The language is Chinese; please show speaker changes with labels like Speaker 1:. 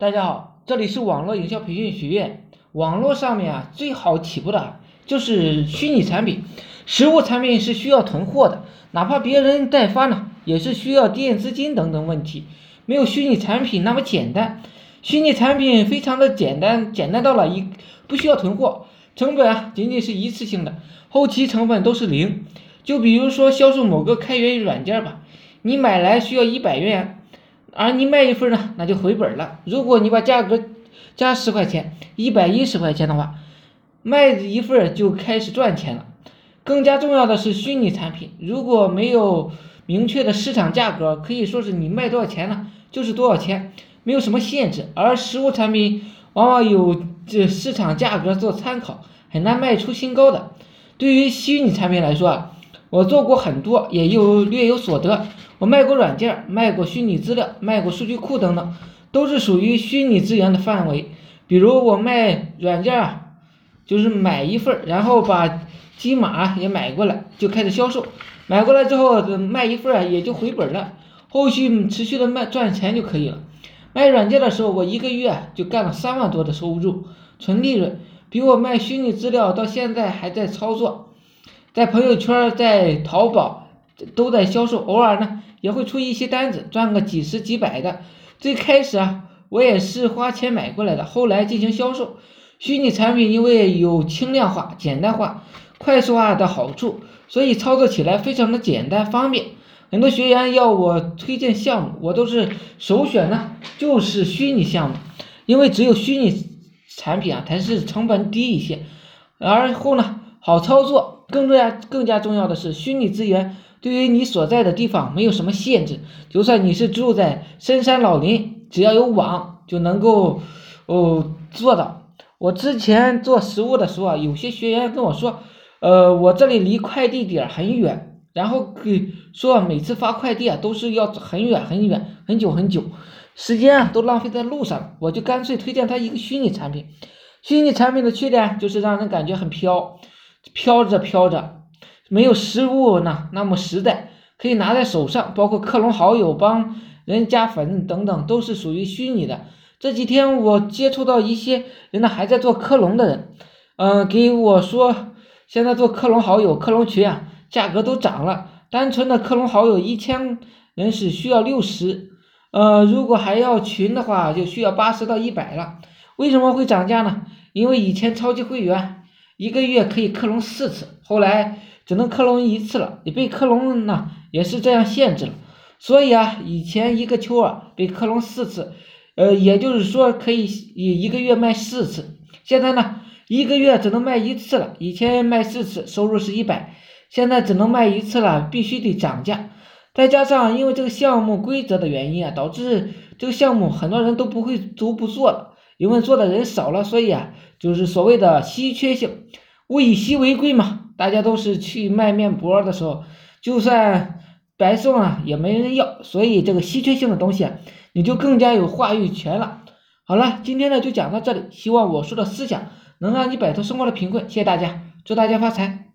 Speaker 1: 大家好，这里是网络营销培训学院。网络上面啊，最好起步的就是虚拟产品，实物产品是需要囤货的，哪怕别人代发呢，也是需要垫资金等等问题，没有虚拟产品那么简单。虚拟产品非常的简单，简单到了一不需要囤货，成本啊仅仅是一次性的，后期成本都是零。就比如说销售某个开源软件吧，你买来需要一百元。而你卖一份呢，那就回本了。如果你把价格加十块钱，一百一十块钱的话，卖一份就开始赚钱了。更加重要的是虚拟产品，如果没有明确的市场价格，可以说是你卖多少钱呢，就是多少钱，没有什么限制。而实物产品往往有这市场价格做参考，很难卖出新高的。对于虚拟产品来说啊。我做过很多，也有略有所得。我卖过软件，卖过虚拟资料，卖过数据库等等，都是属于虚拟资源的范围。比如我卖软件啊，就是买一份，然后把机码也买过来，就开始销售。买过来之后卖一份啊，也就回本了，后续持续的卖赚钱就可以了。卖软件的时候，我一个月就干了三万多的收入，纯利润，比我卖虚拟资料到现在还在操作。在朋友圈，在淘宝都在销售，偶尔呢也会出一些单子，赚个几十几百的。最开始啊，我也是花钱买过来的，后来进行销售。虚拟产品因为有轻量化、简单化、快速化的好处，所以操作起来非常的简单方便。很多学员要我推荐项目，我都是首选呢，就是虚拟项目，因为只有虚拟产品啊才是成本低一些，而后呢好操作。更重要、更加重要的是，虚拟资源对于你所在的地方没有什么限制，就算你是住在深山老林，只要有网就能够哦做到。我之前做实物的时候啊，有些学员跟我说，呃，我这里离快递点很远，然后给说每次发快递啊都是要很远很远、很久很久，时间啊都浪费在路上，我就干脆推荐他一个虚拟产品。虚拟产品的缺点就是让人感觉很飘。飘着飘着，没有实物呢那么实在，可以拿在手上，包括克隆好友、帮人加粉等等，都是属于虚拟的。这几天我接触到一些人呢，还在做克隆的人，嗯，给我说现在做克隆好友、克隆群啊，价格都涨了。单纯的克隆好友一千人是需要六十，呃，如果还要群的话，就需要八十到一百了。为什么会涨价呢？因为以前超级会员。一个月可以克隆四次，后来只能克隆一次了。你被克隆呢，也是这样限制了。所以啊，以前一个球啊被克隆四次，呃，也就是说可以一一个月卖四次。现在呢，一个月只能卖一次了。以前卖四次，收入是一百，现在只能卖一次了，必须得涨价。再加上因为这个项目规则的原因啊，导致这个项目很多人都不会都不做了。因为做的人少了，所以啊，就是所谓的稀缺性，物以稀为贵嘛。大家都是去卖面膜的时候，就算白送啊，也没人要。所以这个稀缺性的东西啊，你就更加有话语权了。好了，今天呢就讲到这里，希望我说的思想能让你摆脱生活的贫困。谢谢大家，祝大家发财。